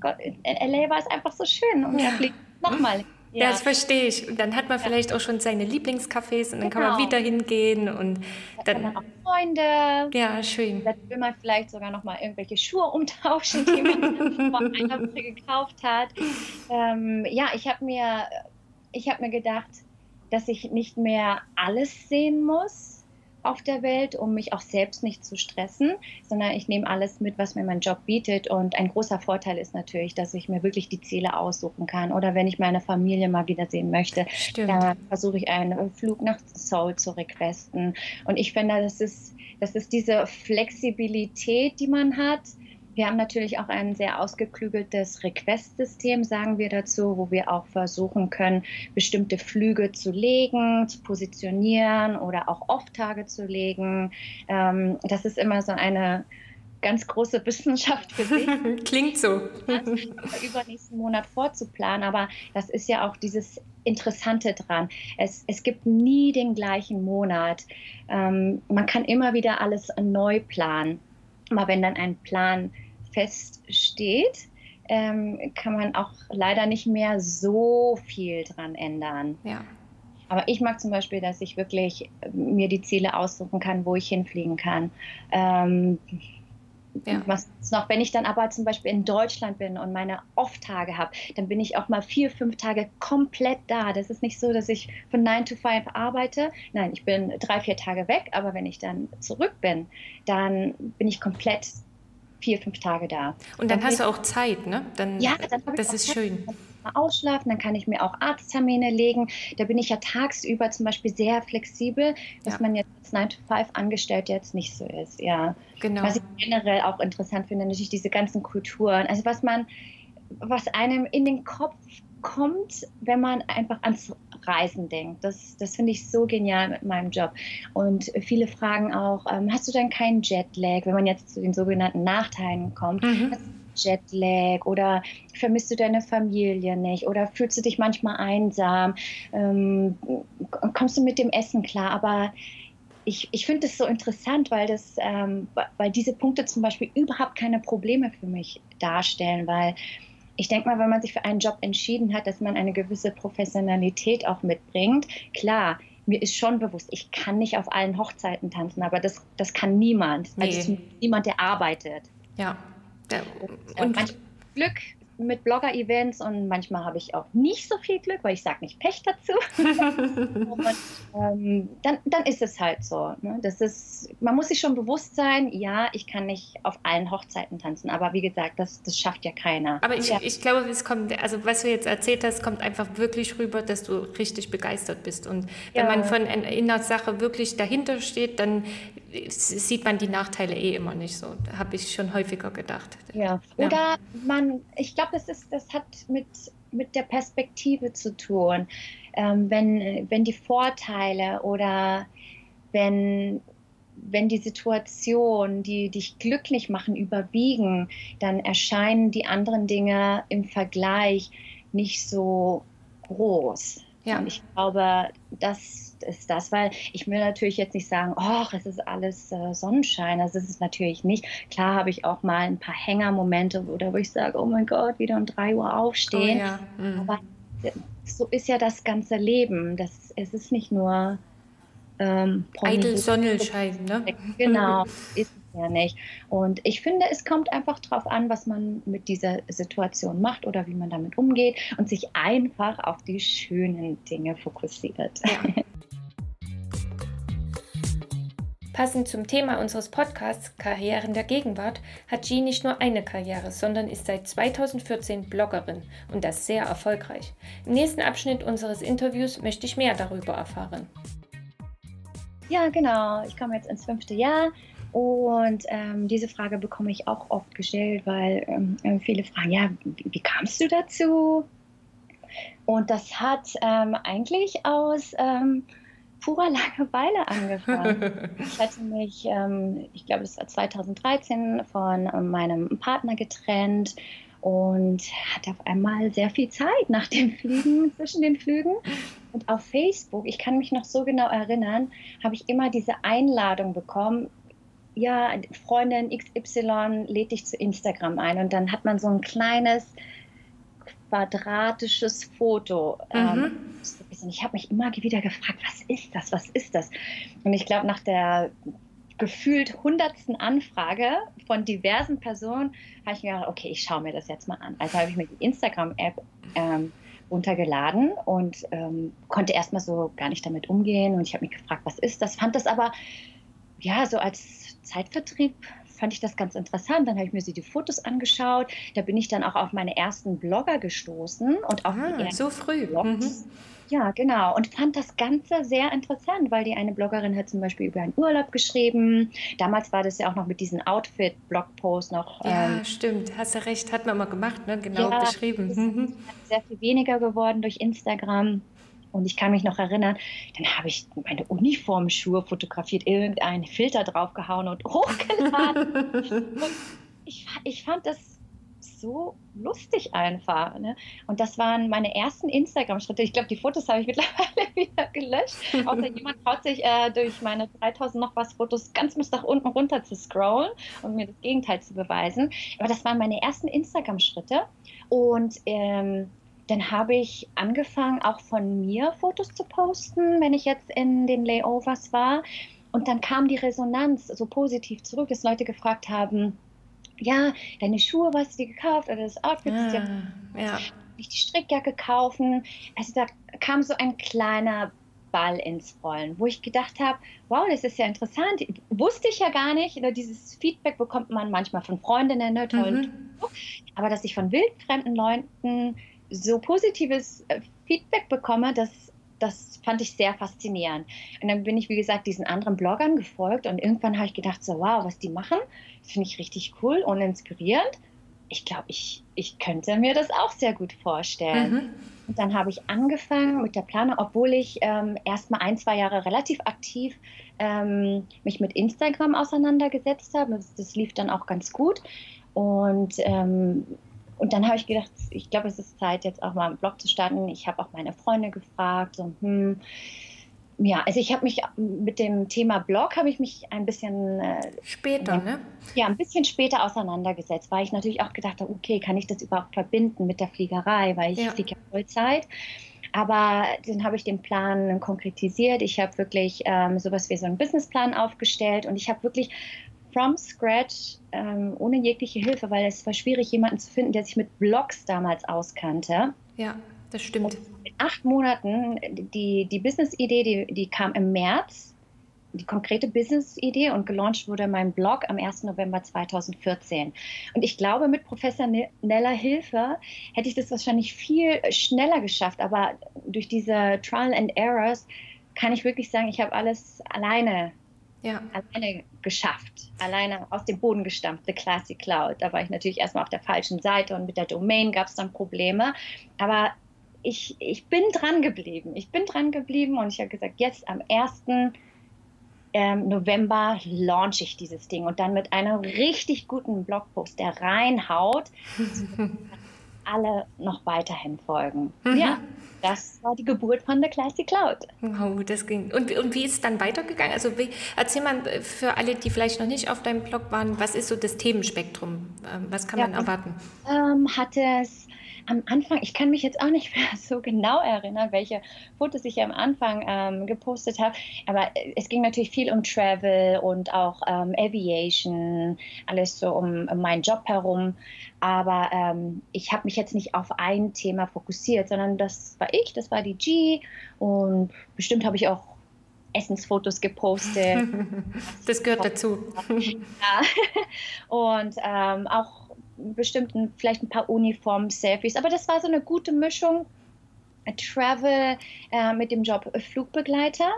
Gott, in LA war es einfach so schön und ja. da fliegt nochmal ja. das verstehe ich. Und dann hat man vielleicht auch schon seine Lieblingscafés und dann genau. kann man genau. wieder hingehen und dann, dann auch Freunde. Ja, schön. Dann will man vielleicht sogar noch mal irgendwelche Schuhe umtauschen, die man vor einer Woche gekauft hat. Ähm, ja, ich habe mir ich habe mir gedacht, dass ich nicht mehr alles sehen muss auf der Welt, um mich auch selbst nicht zu stressen, sondern ich nehme alles mit, was mir mein Job bietet. Und ein großer Vorteil ist natürlich, dass ich mir wirklich die Ziele aussuchen kann. Oder wenn ich meine Familie mal wiedersehen möchte, Stimmt. dann versuche ich einen Flug nach Seoul zu requesten. Und ich finde, das ist, das ist diese Flexibilität, die man hat wir haben natürlich auch ein sehr ausgeklügeltes Request-System, sagen wir dazu, wo wir auch versuchen können, bestimmte Flüge zu legen, zu positionieren oder auch Off-Tage zu legen. Ähm, das ist immer so eine ganz große Wissenschaft für sich. Klingt so. übernächsten Monat vorzuplanen, aber das ist ja auch dieses Interessante dran. Es, es gibt nie den gleichen Monat. Ähm, man kann immer wieder alles neu planen. Aber wenn dann ein Plan feststeht, ähm, kann man auch leider nicht mehr so viel dran ändern. Ja. Aber ich mag zum Beispiel, dass ich wirklich äh, mir die Ziele aussuchen kann, wo ich hinfliegen kann. Ähm, ja. Was noch, wenn ich dann aber zum Beispiel in Deutschland bin und meine Off-Tage habe, dann bin ich auch mal vier, fünf Tage komplett da. Das ist nicht so, dass ich von 9 to 5 arbeite. Nein, ich bin drei, vier Tage weg, aber wenn ich dann zurück bin, dann bin ich komplett vier, fünf Tage da. Und dann, dann hast du auch Zeit, ne? Dann, ja, dann das ist Zeit. schön ausschlafen, dann kann ich mir auch Arzttermine legen. Da bin ich ja tagsüber zum Beispiel sehr flexibel, was ja. man jetzt als 9 to 5 angestellt jetzt nicht so ist. Ja. Genau. Was ich generell auch interessant finde, natürlich diese ganzen Kulturen. Also was man, was einem in den Kopf kommt, wenn man einfach ans Reisen denkt. Das, das finde ich so genial mit meinem Job. Und viele fragen auch, ähm, hast du denn keinen Jetlag, wenn man jetzt zu den sogenannten Nachteilen kommt? Mhm. Jetlag oder vermisst du deine Familie nicht oder fühlst du dich manchmal einsam, ähm, kommst du mit dem Essen klar, aber ich, ich finde es so interessant, weil, das, ähm, weil diese Punkte zum Beispiel überhaupt keine Probleme für mich darstellen, weil ich denke mal, wenn man sich für einen Job entschieden hat, dass man eine gewisse Professionalität auch mitbringt, klar, mir ist schon bewusst, ich kann nicht auf allen Hochzeiten tanzen, aber das, das kann niemand. Also nee. Also niemand, der arbeitet. Ja, ja, und manchmal Glück mit Blogger-Events und manchmal habe ich auch nicht so viel Glück, weil ich sage nicht Pech dazu. und, ähm, dann, dann ist es halt so. Ne? Das ist, man muss sich schon bewusst sein, ja, ich kann nicht auf allen Hochzeiten tanzen, aber wie gesagt, das, das schafft ja keiner. Aber ich, ja. ich glaube, es kommt, also was du jetzt erzählt hast, kommt einfach wirklich rüber, dass du richtig begeistert bist. Und wenn ja. man von einer Sache wirklich dahinter steht, dann sieht man die Nachteile eh immer nicht so. Habe ich schon häufiger gedacht. Ja. Oder ja. man, ich glaube, das ist, das hat mit, mit der Perspektive zu tun. Ähm, wenn, wenn die Vorteile oder wenn, wenn die Situation, die dich glücklich machen, überwiegen, dann erscheinen die anderen Dinge im Vergleich nicht so groß. Ja. Und ich glaube, das ist das, weil ich will natürlich jetzt nicht sagen, oh, es ist alles äh, Sonnenschein. Das ist es natürlich nicht. Klar habe ich auch mal ein paar Hängermomente, oder wo ich sage, oh mein Gott, wieder um drei Uhr aufstehen. Oh, ja. mhm. Aber so ist ja das ganze Leben. Das, es ist nicht nur ähm, Eitel Sonnenschein, ne? Genau, ist ja nicht. Und ich finde, es kommt einfach darauf an, was man mit dieser Situation macht oder wie man damit umgeht und sich einfach auf die schönen Dinge fokussiert. Ja. Passend zum Thema unseres Podcasts Karrieren der Gegenwart hat G nicht nur eine Karriere, sondern ist seit 2014 Bloggerin und das sehr erfolgreich. Im nächsten Abschnitt unseres Interviews möchte ich mehr darüber erfahren. Ja, genau. Ich komme jetzt ins fünfte Jahr und ähm, diese Frage bekomme ich auch oft gestellt, weil ähm, äh, viele fragen, ja, wie, wie, kamst du dazu? Und das hat ähm, eigentlich aus ähm, purer Langeweile angefangen. ich hatte mich, ähm, ich glaube, es war 2013 von ähm, meinem Partner getrennt und hatte auf einmal sehr viel Zeit nach dem Fliegen, zwischen den Flügen. Und auf Facebook, ich kann mich noch so genau erinnern, habe ich immer diese Einladung bekommen, ja, Freundin XY lädt dich zu Instagram ein und dann hat man so ein kleines quadratisches Foto. Ähm, mhm. Ähm, ich habe mich immer wieder gefragt, was ist das, was ist das? Und ich glaube, nach der gefühlt hundertsten Anfrage von diversen Personen habe ich mir gedacht, okay, ich schaue mir das jetzt mal an. Also habe ich mir die Instagram-App ähm, runtergeladen und ähm, konnte erstmal so gar nicht damit umgehen. Und ich habe mich gefragt, was ist das? Fand das aber ja so als Zeitvertrieb fand ich das ganz interessant. Dann habe ich mir die Fotos angeschaut. Da bin ich dann auch auf meine ersten Blogger gestoßen und auch ah, so früh. Mhm. Ja, genau. Und fand das Ganze sehr interessant, weil die eine Bloggerin hat zum Beispiel über einen Urlaub geschrieben. Damals war das ja auch noch mit diesen Outfit-Blogposts noch. Ja, ähm, stimmt. Hast du recht. Hat man mal gemacht, ne? Genau ja, beschrieben. Ist mhm. sehr viel weniger geworden durch Instagram. Und ich kann mich noch erinnern, dann habe ich meine Uniformschuhe fotografiert, irgendeinen Filter draufgehauen und hochgeladen. und ich, ich fand das so lustig einfach. Ne? Und das waren meine ersten Instagram-Schritte. Ich glaube, die Fotos habe ich mittlerweile wieder gelöscht. Außer jemand traut sich äh, durch meine 3000 noch was Fotos ganz bis nach unten runter zu scrollen und mir das Gegenteil zu beweisen. Aber das waren meine ersten Instagram-Schritte. Und ähm, dann habe ich angefangen, auch von mir Fotos zu posten, wenn ich jetzt in den Layovers war. Und dann kam die Resonanz so positiv zurück, dass Leute gefragt haben, ja, deine Schuhe, was hast du dir gekauft? Oder das Outfit, ah, ja, ja. ich die Strickjacke kaufen. Also da kam so ein kleiner Ball ins Rollen, wo ich gedacht habe, wow, das ist ja interessant. Wusste ich ja gar nicht. Oder dieses Feedback bekommt man manchmal von Freundinnen, ne, toll. Mhm. Aber dass ich von wildfremden Leuten so positives äh, Feedback bekomme, das, das fand ich sehr faszinierend. Und dann bin ich, wie gesagt, diesen anderen Bloggern gefolgt und irgendwann habe ich gedacht, so wow, was die machen, finde ich richtig cool und inspirierend. Ich glaube, ich, ich könnte mir das auch sehr gut vorstellen. Mhm. Und dann habe ich angefangen mit der Planung, obwohl ich ähm, erst mal ein, zwei Jahre relativ aktiv ähm, mich mit Instagram auseinandergesetzt habe. Das, das, lief dann auch ganz gut. Und ähm, und dann habe ich gedacht, ich glaube, es ist Zeit, jetzt auch mal einen Blog zu starten. Ich habe auch meine Freunde gefragt, so, hm, ja, also ich habe mich mit dem Thema Blog habe ich mich ein bisschen äh, später, ne? Ja, ein bisschen später auseinandergesetzt, weil ich natürlich auch gedacht habe, okay, kann ich das überhaupt verbinden mit der Fliegerei, weil ich ja. fliege ja Vollzeit. Aber dann habe ich den Plan konkretisiert. Ich habe wirklich ähm, sowas wie so einen Businessplan aufgestellt und ich habe wirklich from scratch, ähm, ohne jegliche Hilfe, weil es war schwierig, jemanden zu finden, der sich mit Blogs damals auskannte. Ja, das stimmt. Und in acht Monaten, die, die Business-Idee, die, die kam im März, die konkrete Business-Idee und gelauncht wurde mein Blog am 1. November 2014. Und ich glaube, mit professioneller Hilfe hätte ich das wahrscheinlich viel schneller geschafft, aber durch diese Trial and Errors kann ich wirklich sagen, ich habe alles alleine ja. alleine geschafft, alleine aus dem Boden gestampft, The Classic Cloud. Da war ich natürlich erstmal auf der falschen Seite und mit der Domain gab es dann Probleme. Aber ich, ich bin dran geblieben. Ich bin dran geblieben und ich habe gesagt, jetzt am 1. Ähm, November launch ich dieses Ding und dann mit einem richtig guten Blogpost, der reinhaut, alle noch weiterhin folgen. Mhm. Ja, das war die Geburt von The Classic Cloud. Wow, das ging. Und, und wie ist es dann weitergegangen? Also wie, erzähl mal äh, für alle, die vielleicht noch nicht auf deinem Blog waren, was ist so das Themenspektrum? Ähm, was kann ja, man erwarten? Ähm, hat es am Anfang, ich kann mich jetzt auch nicht mehr so genau erinnern, welche Fotos ich am Anfang ähm, gepostet habe, aber es ging natürlich viel um Travel und auch ähm, Aviation, alles so um, um, meinen Job herum. Aber ähm, ich habe mich jetzt nicht auf ein Thema fokussiert, sondern das war ich, das war die G und bestimmt habe ich auch Essensfotos gepostet. Das gehört dazu. Ja. Und ähm, auch bestimmten, vielleicht ein paar Uniform-Selfies. Aber das war so eine gute Mischung. Travel äh, mit dem Job Flugbegleiter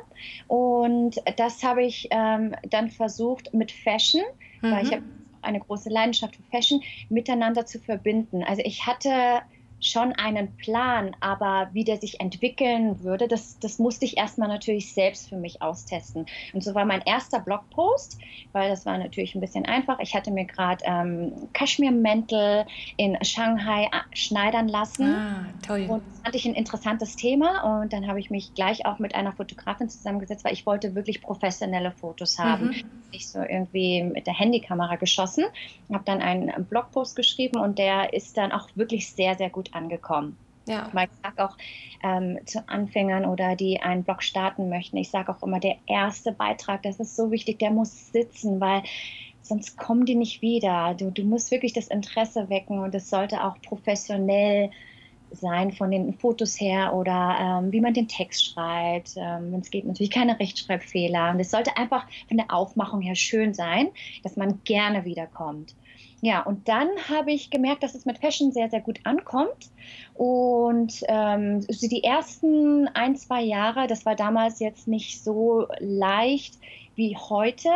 und das habe ich ähm, dann versucht mit Fashion, mhm. weil ich habe eine große Leidenschaft für Fashion, miteinander zu verbinden. Also ich hatte schon einen Plan, aber wie der sich entwickeln würde, das, das musste ich erstmal natürlich selbst für mich austesten. Und so war mein erster Blogpost, weil das war natürlich ein bisschen einfach. Ich hatte mir gerade ähm, Kaschmirmäntel in Shanghai äh, schneidern lassen. Ah, toll. Und das fand ich ein interessantes Thema. Und dann habe ich mich gleich auch mit einer Fotografin zusammengesetzt, weil ich wollte wirklich professionelle Fotos haben. Mhm. Ich so irgendwie mit der Handykamera geschossen, habe dann einen Blogpost geschrieben und der ist dann auch wirklich sehr, sehr gut gut angekommen. Ja. Ich sage auch ähm, zu Anfängern oder die einen Blog starten möchten, ich sage auch immer, der erste Beitrag, das ist so wichtig, der muss sitzen, weil sonst kommen die nicht wieder. Du, du musst wirklich das Interesse wecken und es sollte auch professionell sein von den Fotos her oder ähm, wie man den Text schreibt. Ähm, es geht, natürlich keine Rechtschreibfehler. Und es sollte einfach von der Aufmachung her schön sein, dass man gerne wiederkommt. Ja, und dann habe ich gemerkt, dass es mit Fashion sehr, sehr gut ankommt. Und ähm, die ersten ein, zwei Jahre, das war damals jetzt nicht so leicht wie heute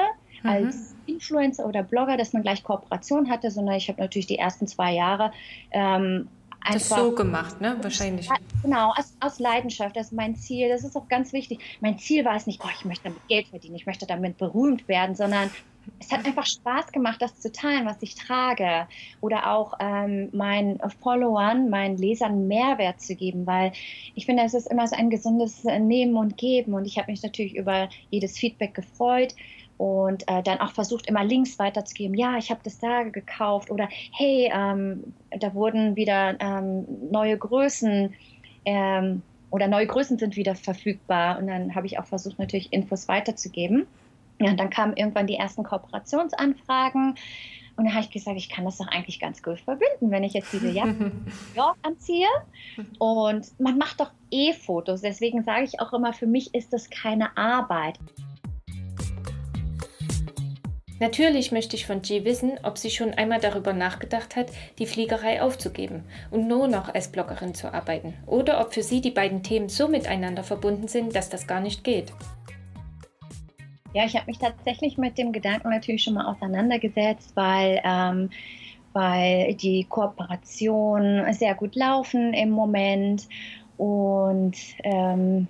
mhm. als Influencer oder Blogger, dass man gleich Kooperation hatte, sondern ich habe natürlich die ersten zwei Jahre ähm, Einfach, das so gemacht, ne? Wahrscheinlich. Genau, aus, aus, Leidenschaft. Das ist mein Ziel. Das ist auch ganz wichtig. Mein Ziel war es nicht, oh, ich möchte damit Geld verdienen, ich möchte damit berühmt werden, sondern es hat einfach Spaß gemacht, das zu teilen, was ich trage. Oder auch ähm, meinen Followern, meinen Lesern Mehrwert zu geben, weil ich finde, es ist immer so ein gesundes Nehmen und Geben. Und ich habe mich natürlich über jedes Feedback gefreut. und äh, dann auch versucht, immer Links weiterzugeben. Ja, ich habe das da gekauft oder hey, ähm, da wurden wieder ähm, neue Größen ähm, oder neue Größen sind wieder verfügbar. Und dann habe ich auch versucht, natürlich Infos weiterzugeben. Ja, und dann kamen irgendwann die ersten Kooperationsanfragen. Und dann habe ich gesagt, ich kann das doch eigentlich ganz gut verbinden, wenn ich jetzt diese Jacke York anziehe. Und man macht doch eh Fotos. Deswegen sage ich auch immer, für mich ist das keine Arbeit. Natürlich möchte ich von G wissen, ob sie schon einmal darüber nachgedacht hat, die Fliegerei aufzugeben und nur noch als Bloggerin zu arbeiten. Oder ob für sie die beiden Themen so miteinander verbunden sind, dass das gar nicht geht. Ja, ich habe mich tatsächlich mit dem Gedanken natürlich schon mal auseinandergesetzt, weil, ähm, weil die Kooperationen sehr gut laufen im Moment und ähm,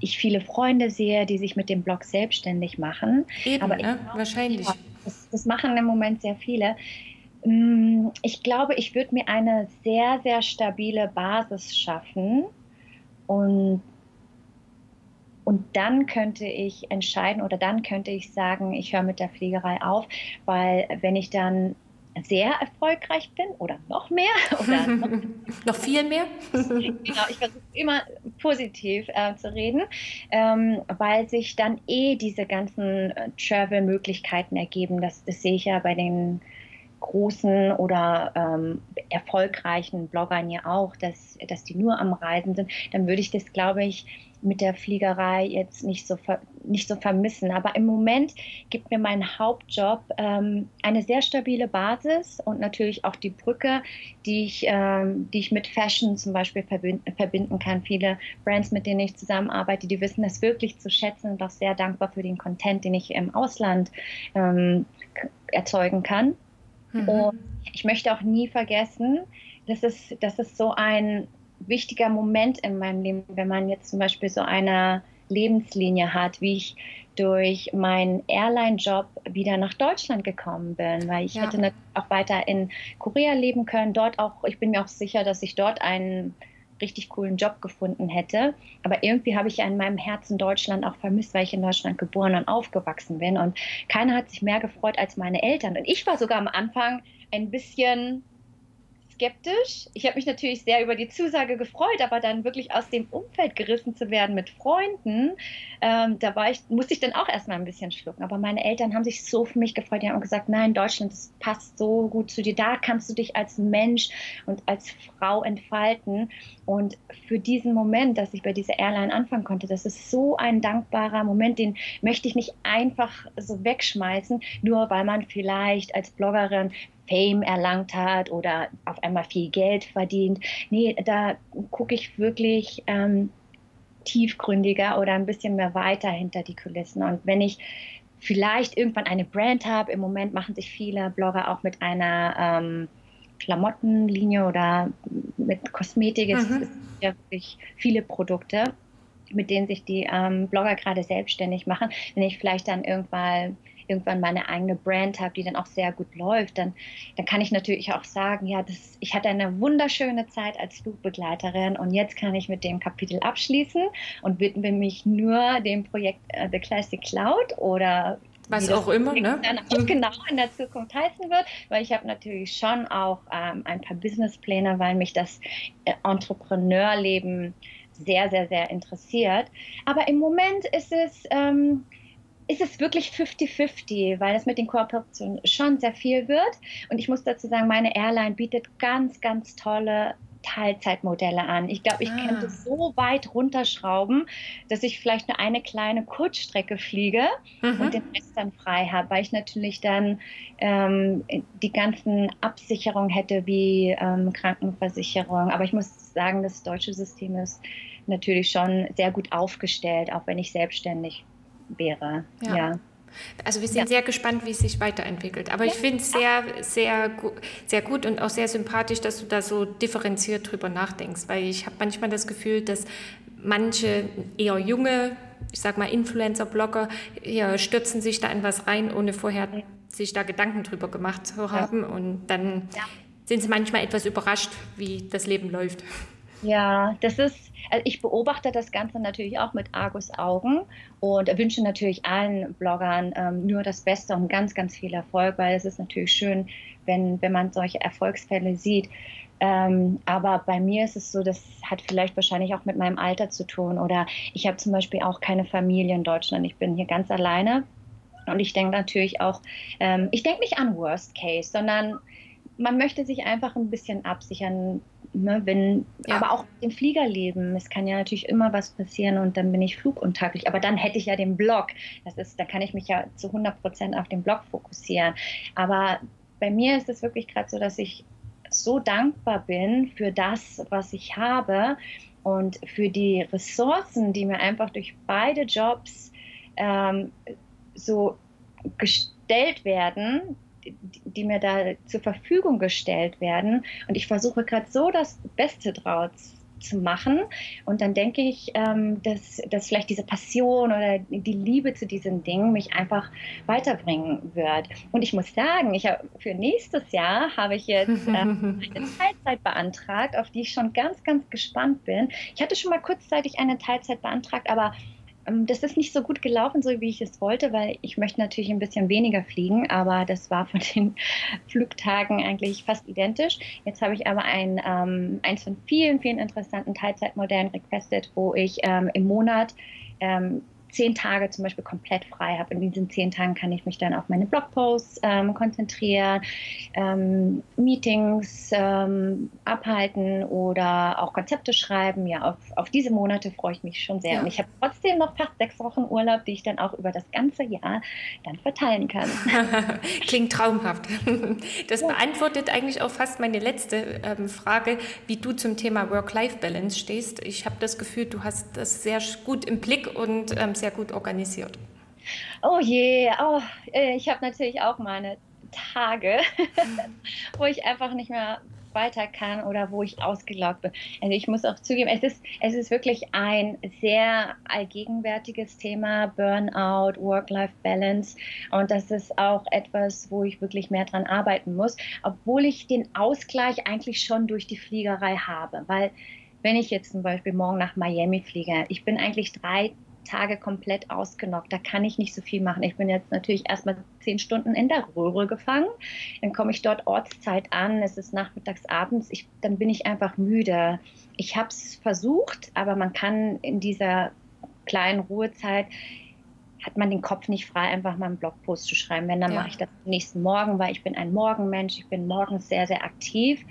ich viele Freunde sehe, die sich mit dem Blog selbstständig machen. Eben, Aber ne? Wahrscheinlich. Das, das machen im Moment sehr viele. Mm, ich glaube, ich würde mir eine sehr, sehr stabile Basis schaffen und und dann könnte ich entscheiden oder dann könnte ich sagen, ich höre mit der Fliegerei auf, weil wenn ich dann sehr erfolgreich bin oder noch mehr oder noch, noch viel mehr. genau, ich versuche immer positiv äh, zu reden, ähm, weil sich dann eh diese ganzen äh, Travel-Möglichkeiten ergeben. Das, das sehe ich ja bei den großen oder ähm, erfolgreichen Bloggern ja auch, dass, dass die nur am Reisen sind. Dann würde ich das, glaube ich, mit der Fliegerei jetzt nicht so, nicht so vermissen. Aber im Moment gibt mir mein Hauptjob ähm, eine sehr stabile Basis und natürlich auch die Brücke, die ich, ähm, die ich mit Fashion zum Beispiel verbinden, verbinden kann. Viele Brands, mit denen ich zusammenarbeite, die wissen das wirklich zu schätzen und auch sehr dankbar für den Content, den ich im Ausland ähm, erzeugen kann. Mhm. Und ich möchte auch nie vergessen, dass es, dass es so ein wichtiger Moment in meinem Leben, wenn man jetzt zum Beispiel so eine Lebenslinie hat, wie ich durch meinen Airline-Job wieder nach Deutschland gekommen bin, weil ich ja. hätte auch weiter in Korea leben können, dort auch, ich bin mir auch sicher, dass ich dort einen richtig coolen Job gefunden hätte. Aber irgendwie habe ich ja in meinem Herzen Deutschland auch vermisst, weil ich in Deutschland geboren und aufgewachsen bin. Und keiner hat sich mehr gefreut als meine Eltern. Und ich war sogar am Anfang ein bisschen skeptisch. Ich habe mich natürlich sehr über die Zusage gefreut, aber dann wirklich aus dem Umfeld gerissen zu werden mit Freunden, ähm, da war ich, musste ich dann auch erstmal ein bisschen schlucken. Aber meine Eltern haben sich so für mich gefreut. Die haben gesagt, nein, Deutschland, das passt so gut zu dir. Da kannst du dich als Mensch und als Frau entfalten. Und für diesen Moment, dass ich bei dieser Airline anfangen konnte, das ist so ein dankbarer Moment, den möchte ich nicht einfach so wegschmeißen, nur weil man vielleicht als Bloggerin Fame erlangt hat oder auf einmal viel Geld verdient. Nee, da gucke ich wirklich ähm, tiefgründiger oder ein bisschen mehr weiter hinter die Kulissen. Und wenn ich vielleicht irgendwann eine Brand habe, im Moment machen sich viele Blogger auch mit einer ähm, Klamottenlinie oder mit Kosmetik. Es mhm. ja wirklich viele Produkte, mit denen sich die ähm, Blogger gerade selbstständig machen. Wenn ich vielleicht dann irgendwann irgendwann meine eigene Brand habe, die dann auch sehr gut läuft, dann, dann kann ich natürlich auch sagen, ja, das, ich hatte eine wunderschöne Zeit als Flugbegleiterin und jetzt kann ich mit dem Kapitel abschließen und widme mich nur dem Projekt äh, The Classic Cloud oder was auch immer, ne? Dann auch genau in der Zukunft heißen wird, weil ich habe natürlich schon auch ähm, ein paar Businesspläne, weil mich das äh, Entrepreneurleben sehr, sehr, sehr interessiert. Aber im Moment ist es ähm, ist es wirklich 50-50, weil es mit den Kooperationen schon sehr viel wird. Und ich muss dazu sagen, meine Airline bietet ganz, ganz tolle Teilzeitmodelle an. Ich glaube, ich ah. könnte so weit runterschrauben, dass ich vielleicht nur eine kleine Kurzstrecke fliege mhm. und den Rest dann frei habe, weil ich natürlich dann ähm, die ganzen Absicherungen hätte wie ähm, Krankenversicherung. Aber ich muss sagen, das deutsche System ist natürlich schon sehr gut aufgestellt, auch wenn ich selbstständig wäre. ja. ja. Also wir sind ja. sehr gespannt, wie es sich weiterentwickelt. Aber ja. ich finde es sehr, sehr, sehr gut und auch sehr sympathisch, dass du da so differenziert drüber nachdenkst, weil ich habe manchmal das Gefühl, dass manche eher junge, ich sag mal Influencer-Blogger, stürzen sich da in was rein, ohne vorher sich da Gedanken drüber gemacht zu haben. Und dann sind sie manchmal etwas überrascht, wie das Leben läuft. Ja, das ist, also ich beobachte das Ganze natürlich auch mit Argus Augen und wünsche natürlich allen Bloggern ähm, nur das Beste und ganz, ganz viel Erfolg, weil es ist natürlich schön, wenn, wenn man solche Erfolgsfälle sieht. Ähm, aber bei mir ist es so, das hat vielleicht wahrscheinlich auch mit meinem Alter zu tun. Oder ich habe zum Beispiel auch keine Familie in Deutschland. Ich bin hier ganz alleine. Und ich denke natürlich auch, ähm, ich denke nicht an Worst Case, sondern man möchte sich einfach ein bisschen absichern, ne, wenn, ja. aber auch im Fliegerleben. Es kann ja natürlich immer was passieren und dann bin ich fluguntaglich. Aber dann hätte ich ja den Blog. Das ist, da kann ich mich ja zu 100 Prozent auf den Blog fokussieren. Aber bei mir ist es wirklich gerade so, dass ich so dankbar bin für das, was ich habe und für die Ressourcen, die mir einfach durch beide Jobs ähm, so gestellt werden, die, mir da zur Verfügung gestellt werden. Und ich versuche gerade so das Beste draus zu machen. Und dann denke ich, ähm, dass, dass vielleicht diese Passion oder die Liebe zu diesen Dingen mich einfach weiterbringen wird. Und ich muss sagen, ich hab, für nächstes Jahr habe ich jetzt ähm, eine Teilzeit beantragt, auf die ich schon ganz, ganz gespannt bin. Ich hatte schon mal kurzzeitig eine Teilzeit beantragt, aber das ist nicht so gut gelaufen, so wie ich es wollte, weil ich möchte natürlich ein bisschen weniger fliegen, aber das war von den Flugtagen eigentlich fast identisch. Jetzt habe ich aber ein, ähm, eins von vielen, vielen interessanten Teilzeitmodellen requested, wo ich ähm, im Monat ähm, zehn Tage zum Beispiel komplett frei habe. In diesen zehn Tagen kann ich mich dann auf meine Blogposts ähm, konzentrieren, ähm, Meetings ähm, abhalten oder auch Konzepte schreiben. Ja, auf, auf diese Monate freue ich mich schon sehr. Ja. Und ich habe trotzdem noch fast sechs Wochen Urlaub, die ich dann auch über das ganze Jahr dann verteilen kann. Klingt traumhaft. Das ja. beantwortet eigentlich auch fast meine letzte ähm, Frage, wie du zum Thema Work-Life-Balance stehst. Ich habe das Gefühl, du hast das sehr gut im Blick und ähm, sehr gut organisiert. Oh je, oh, äh, ich habe natürlich auch meine Tage, wo ich einfach nicht mehr weiter kann oder wo ich ausgelaugt bin. Also ich muss auch zugeben, es ist, es ist wirklich ein sehr allgegenwärtiges Thema, Burnout, Work-Life-Balance. Und das ist auch etwas, wo ich wirklich mehr dran arbeiten muss, obwohl ich den Ausgleich eigentlich schon durch die Fliegerei habe. Weil wenn ich jetzt zum Beispiel morgen nach Miami fliege, ich bin eigentlich drei Tage komplett ausgenockt. Da kann ich nicht so viel machen. Ich bin jetzt natürlich erstmal zehn Stunden in der Röhre gefangen. Dann komme ich dort Ortszeit an. Es ist nachmittags, abends. Ich, dann bin ich einfach müde. Ich habe es versucht, aber man kann in dieser kleinen Ruhezeit hat man den Kopf nicht frei, einfach mal einen Blogpost zu schreiben. Wenn, dann ja. mache ich das nächsten Morgen, weil ich bin ein Morgenmensch. Ich bin morgens sehr, sehr aktiv.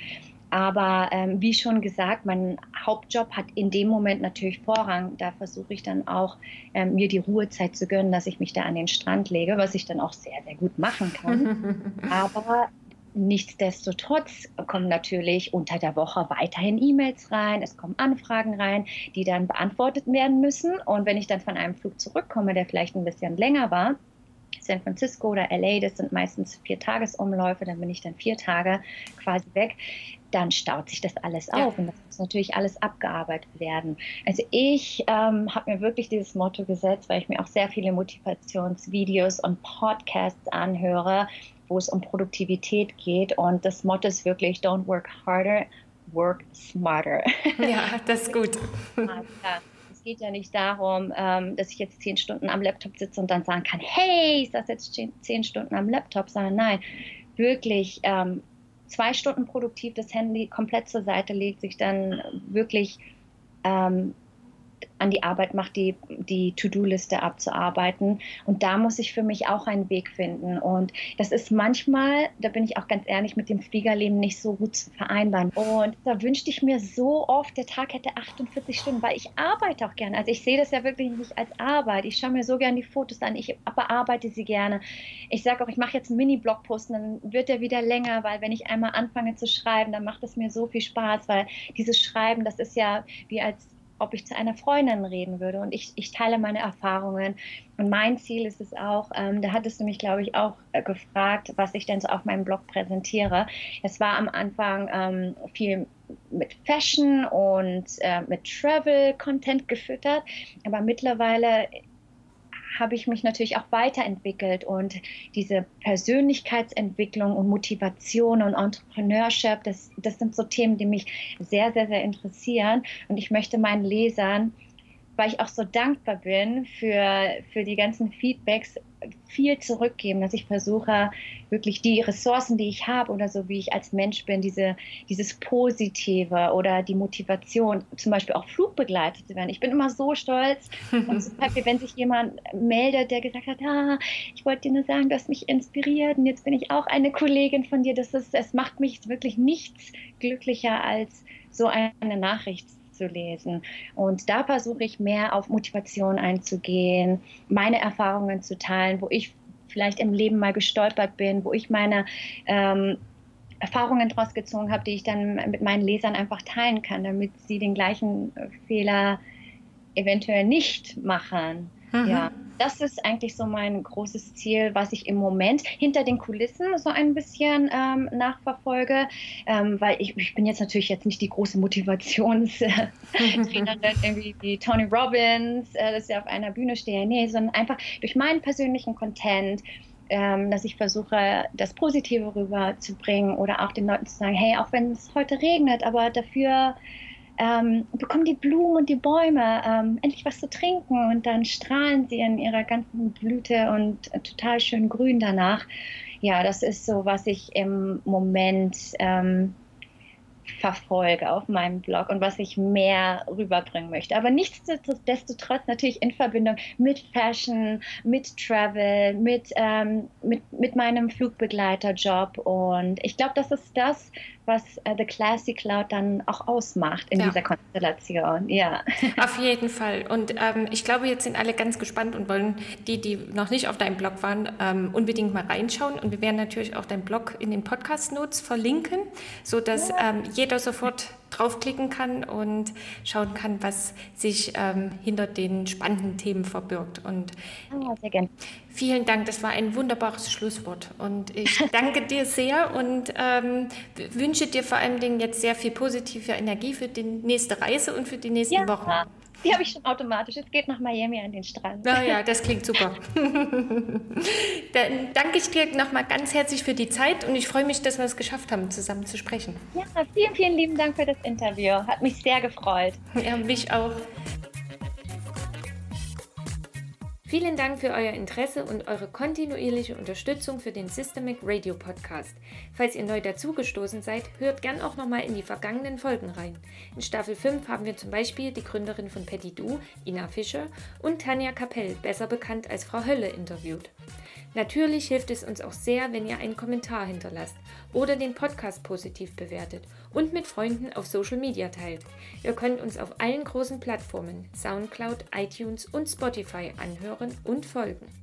Aber ähm, wie schon gesagt, mein Hauptjob hat in dem Moment natürlich Vorrang. Da versuche ich dann auch, ähm, mir die Ruhezeit zu gönnen, dass ich mich da an den Strand lege, was ich dann auch sehr, sehr gut machen kann. Aber Nichtsdestotrotz kommen natürlich unter der Woche weiterhin E-Mails rein, es kommen Anfragen rein, die dann beantwortet werden müssen. Und wenn ich dann von einem Flug zurückkomme, der vielleicht ein bisschen länger war, San Francisco oder LA, das sind meistens vier Tagesumläufe, dann bin ich dann vier Tage quasi weg, dann staut sich das alles ja. auf und das muss natürlich alles abgearbeitet werden. Also ich ähm, habe mir wirklich dieses Motto gesetzt, weil ich mir auch sehr viele Motivationsvideos und Podcasts anhöre, wo es um Produktivität geht und das Motto ist wirklich Don't work harder, work smarter. Ja, das ist gut. Es geht ja nicht darum, ähm, dass ich jetzt zehn Stunden am Laptop sitze und dann sagen kann, hey, ich saß jetzt zehn Stunden am Laptop, sondern nein, wirklich ähm, zwei Stunden produktiv das Handy komplett zur Seite legt, sich dann wirklich ähm, an die Arbeit macht, die, die To-Do-Liste abzuarbeiten. Und da muss ich für mich auch einen Weg finden. Und das ist manchmal, da bin ich auch ganz ehrlich, mit dem Fliegerleben nicht so gut zu vereinbaren. Und da wünschte ich mir so oft, der Tag hätte 48 Stunden, weil ich arbeite auch gerne. Also ich sehe das ja wirklich nicht als Arbeit. Ich schaue mir so gerne die Fotos an, ich bearbeite sie gerne. Ich sage auch, ich mache jetzt einen Mini-Blogpost dann wird der wieder länger, weil wenn ich einmal anfange zu schreiben, dann macht es mir so viel Spaß, weil dieses Schreiben, das ist ja wie als ob ich zu einer Freundin reden würde. Und ich, ich teile meine Erfahrungen. Und mein Ziel ist es auch, ähm, da hattest du mich, glaube ich, auch äh, gefragt, was ich denn so auf meinem Blog präsentiere. Es war am Anfang ähm, viel mit Fashion und äh, mit Travel-Content gefüttert. Aber mittlerweile habe ich mich natürlich auch weiterentwickelt und diese Persönlichkeitsentwicklung und Motivation und Entrepreneurship, das, das sind so Themen, die mich sehr, sehr, sehr interessieren. Und ich möchte meinen Lesern weil ich auch so dankbar bin für, für die ganzen Feedbacks, viel zurückgeben, dass ich versuche, wirklich die Ressourcen, die ich habe oder so wie ich als Mensch bin, diese, dieses Positive oder die Motivation, zum Beispiel auch Flugbegleiter zu werden. Ich bin immer so stolz so happy, wenn sich jemand meldet, der gesagt hat, ah, ich wollte dir nur sagen, du hast mich inspiriert und jetzt bin ich auch eine Kollegin von dir. Das ist, es macht mich wirklich nichts glücklicher als so eine Nachricht zu lesen. Und da versuche ich mehr auf Motivation einzugehen, meine Erfahrungen zu teilen, wo ich vielleicht im Leben mal gestolpert bin, wo ich meine ähm, Erfahrungen daraus gezogen habe, die ich dann mit meinen Lesern einfach teilen kann, damit sie den gleichen Fehler eventuell nicht machen. Mhm. Ja, das ist eigentlich so mein großes Ziel, was ich im Moment hinter den Kulissen so ein bisschen ähm, nachverfolge, ähm, weil ich, ich, bin jetzt natürlich jetzt nicht die große Motivationstrainerin, irgendwie wie Tony Robbins, äh, dass ich auf einer Bühne stehe, nee, sondern einfach durch meinen persönlichen Content, ähm, dass ich versuche, das Positive rüberzubringen oder auch den Leuten zu sagen, hey, auch wenn es heute regnet, aber dafür ähm, bekommen die Blumen und die Bäume ähm, endlich was zu trinken und dann strahlen sie in ihrer ganzen Blüte und äh, total schön grün danach. Ja, das ist so, was ich im Moment ähm, verfolge auf meinem Blog und was ich mehr rüberbringen möchte. Aber nichtsdestotrotz natürlich in Verbindung mit Fashion, mit Travel, mit, ähm, mit, mit meinem Flugbegleiterjob. Und ich glaube, das ist das, was äh, The Classic Cloud dann auch ausmacht in ja. dieser Konstellation. Ja. Auf jeden Fall. Und ähm, ich glaube, jetzt sind alle ganz gespannt und wollen die, die noch nicht auf deinem Blog waren, ähm, unbedingt mal reinschauen. Und wir werden natürlich auch deinen Blog in den Podcast-Notes verlinken, sodass ja. ähm, jeder sofort draufklicken kann und schauen kann, was sich ähm, hinter den spannenden Themen verbirgt. Und oh, sehr gern. vielen Dank, das war ein wunderbares Schlusswort. Und ich danke dir sehr und ähm, wünsche dir vor allen Dingen jetzt sehr viel positive Energie für die nächste Reise und für die nächsten ja. Wochen. Die habe ich schon automatisch. Es geht nach Miami an den Strand. Ja, ja, das klingt super. Dann danke ich dir nochmal ganz herzlich für die Zeit und ich freue mich, dass wir es geschafft haben, zusammen zu sprechen. Ja, vielen, vielen lieben Dank für das Interview. Hat mich sehr gefreut. Ja, mich auch. Vielen Dank für euer Interesse und eure kontinuierliche Unterstützung für den Systemic Radio Podcast. Falls ihr neu dazugestoßen seid, hört gern auch nochmal in die vergangenen Folgen rein. In Staffel 5 haben wir zum Beispiel die Gründerin von Petit Du, Ina Fischer, und Tanja Kapell, besser bekannt als Frau Hölle, interviewt. Natürlich hilft es uns auch sehr, wenn ihr einen Kommentar hinterlasst oder den Podcast positiv bewertet und mit Freunden auf Social Media teilt. Ihr könnt uns auf allen großen Plattformen SoundCloud, iTunes und Spotify anhören und folgen.